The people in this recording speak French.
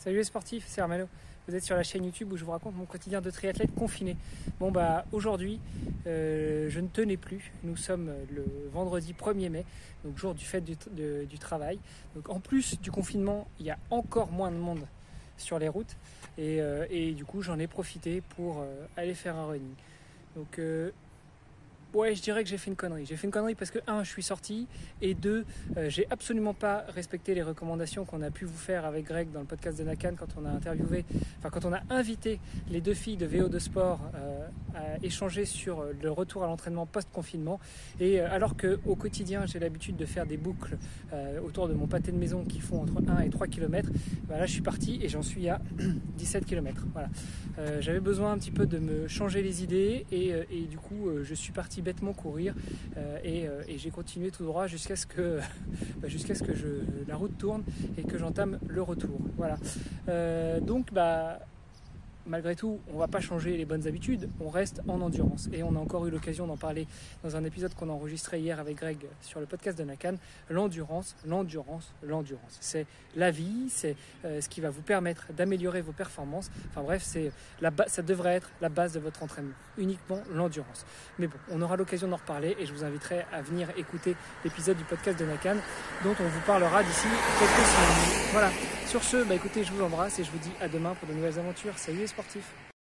Salut les sportifs, c'est Armano. Vous êtes sur la chaîne YouTube où je vous raconte mon quotidien de triathlète confiné. Bon bah aujourd'hui, euh, je ne tenais plus. Nous sommes le vendredi 1er mai, donc jour du fête du, travail. Donc en plus du confinement, il y a encore moins de monde sur les routes et, euh, du coup j'en ai profité pour euh, aller faire un running. Donc Ouais, je dirais que j'ai fait une connerie. J'ai fait une connerie parce que, un, je suis sorti, et deux, euh, j'ai absolument pas respecté les recommandations qu'on a pu vous faire avec Greg dans le podcast de Nakan quand on a interviewé, enfin, quand on a invité les deux filles de VO2 Sport euh, à échanger sur euh, le retour à l'entraînement post-confinement. Et alors qu'au quotidien, j'ai l'habitude de faire des boucles autour de mon pâté de maison qui font entre 1 et 3 km, bah là, je suis parti et j'en suis à 17 km. Voilà. J'avais besoin un petit peu de me changer les idées et, et du coup, je suis parti bêtement courir euh, euh, et, j'ai continué tout droit jusqu'à ce que, bah, jusqu'à ce que je, la route tourne et que j'entame le retour. Voilà. Euh, donc, bah, malgré tout, on ne va pas changer les bonnes habitudes, on reste en endurance. Et on a encore eu l'occasion d'en parler dans un épisode qu'on a enregistré hier avec Greg sur le podcast de Nakan. L'endurance, l'endurance, l'endurance. C'est la vie, c'est euh, ce qui va vous permettre d'améliorer vos performances. Enfin bref, ça devrait être la base de votre entraînement, uniquement l'endurance. Mais bon, on aura l'occasion d'en reparler et je vous inviterai à venir écouter l'épisode du podcast de Nakan dont on vous parlera d'ici quelques semaines. Voilà. Sur ce, bah écoutez, je vous embrasse et je vous dis à demain pour de nouvelles aventures. Salut sportif